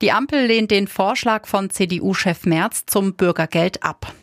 Die Ampel lehnt den Vorschlag von CDU-Chef Merz zum Bürgergeld ab.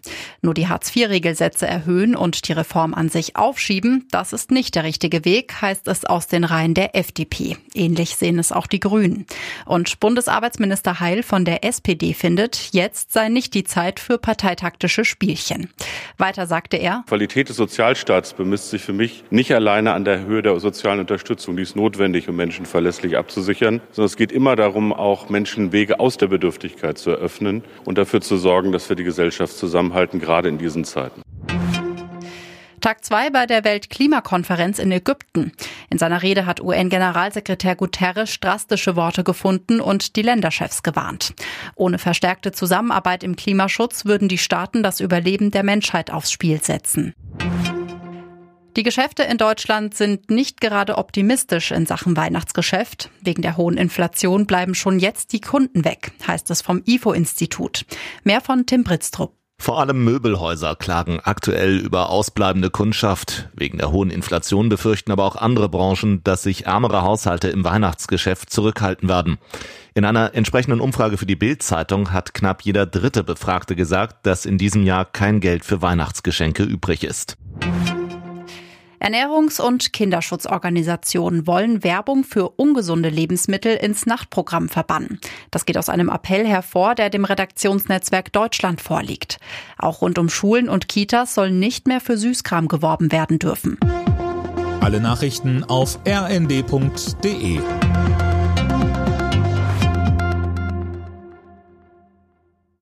Nur die Hartz-IV-Regelsätze erhöhen und die Reform an sich aufschieben, das ist nicht der richtige Weg, heißt es aus den Reihen der FDP. Ähnlich sehen es auch die Grünen. Und Bundesarbeitsminister Heil von der SPD findet, jetzt sei nicht die Zeit für parteitaktische Spielchen. Weiter sagte er, Qualität des Sozialstaats bemisst sich für mich nicht alleine an der Höhe der sozialen Unterstützung, die ist notwendig, um Menschen verlässlich abzusichern, sondern es geht immer darum, auch Menschen Wege aus der Bedürftigkeit zu eröffnen und dafür zu sorgen, dass wir die Gesellschaft zusammenhalten, gerade in diesen Zeiten. Tag zwei bei der Weltklimakonferenz in Ägypten. In seiner Rede hat UN-Generalsekretär Guterres drastische Worte gefunden und die Länderchefs gewarnt. Ohne verstärkte Zusammenarbeit im Klimaschutz würden die Staaten das Überleben der Menschheit aufs Spiel setzen. Die Geschäfte in Deutschland sind nicht gerade optimistisch in Sachen Weihnachtsgeschäft. Wegen der hohen Inflation bleiben schon jetzt die Kunden weg, heißt es vom IFO-Institut. Mehr von Tim Britztrup. Vor allem Möbelhäuser klagen aktuell über ausbleibende Kundschaft. Wegen der hohen Inflation befürchten aber auch andere Branchen, dass sich ärmere Haushalte im Weihnachtsgeschäft zurückhalten werden. In einer entsprechenden Umfrage für die Bild-Zeitung hat knapp jeder dritte Befragte gesagt, dass in diesem Jahr kein Geld für Weihnachtsgeschenke übrig ist. Ernährungs- und Kinderschutzorganisationen wollen Werbung für ungesunde Lebensmittel ins Nachtprogramm verbannen. Das geht aus einem Appell hervor, der dem Redaktionsnetzwerk Deutschland vorliegt. Auch rund um Schulen und Kitas soll nicht mehr für Süßkram geworben werden dürfen. Alle Nachrichten auf rnd.de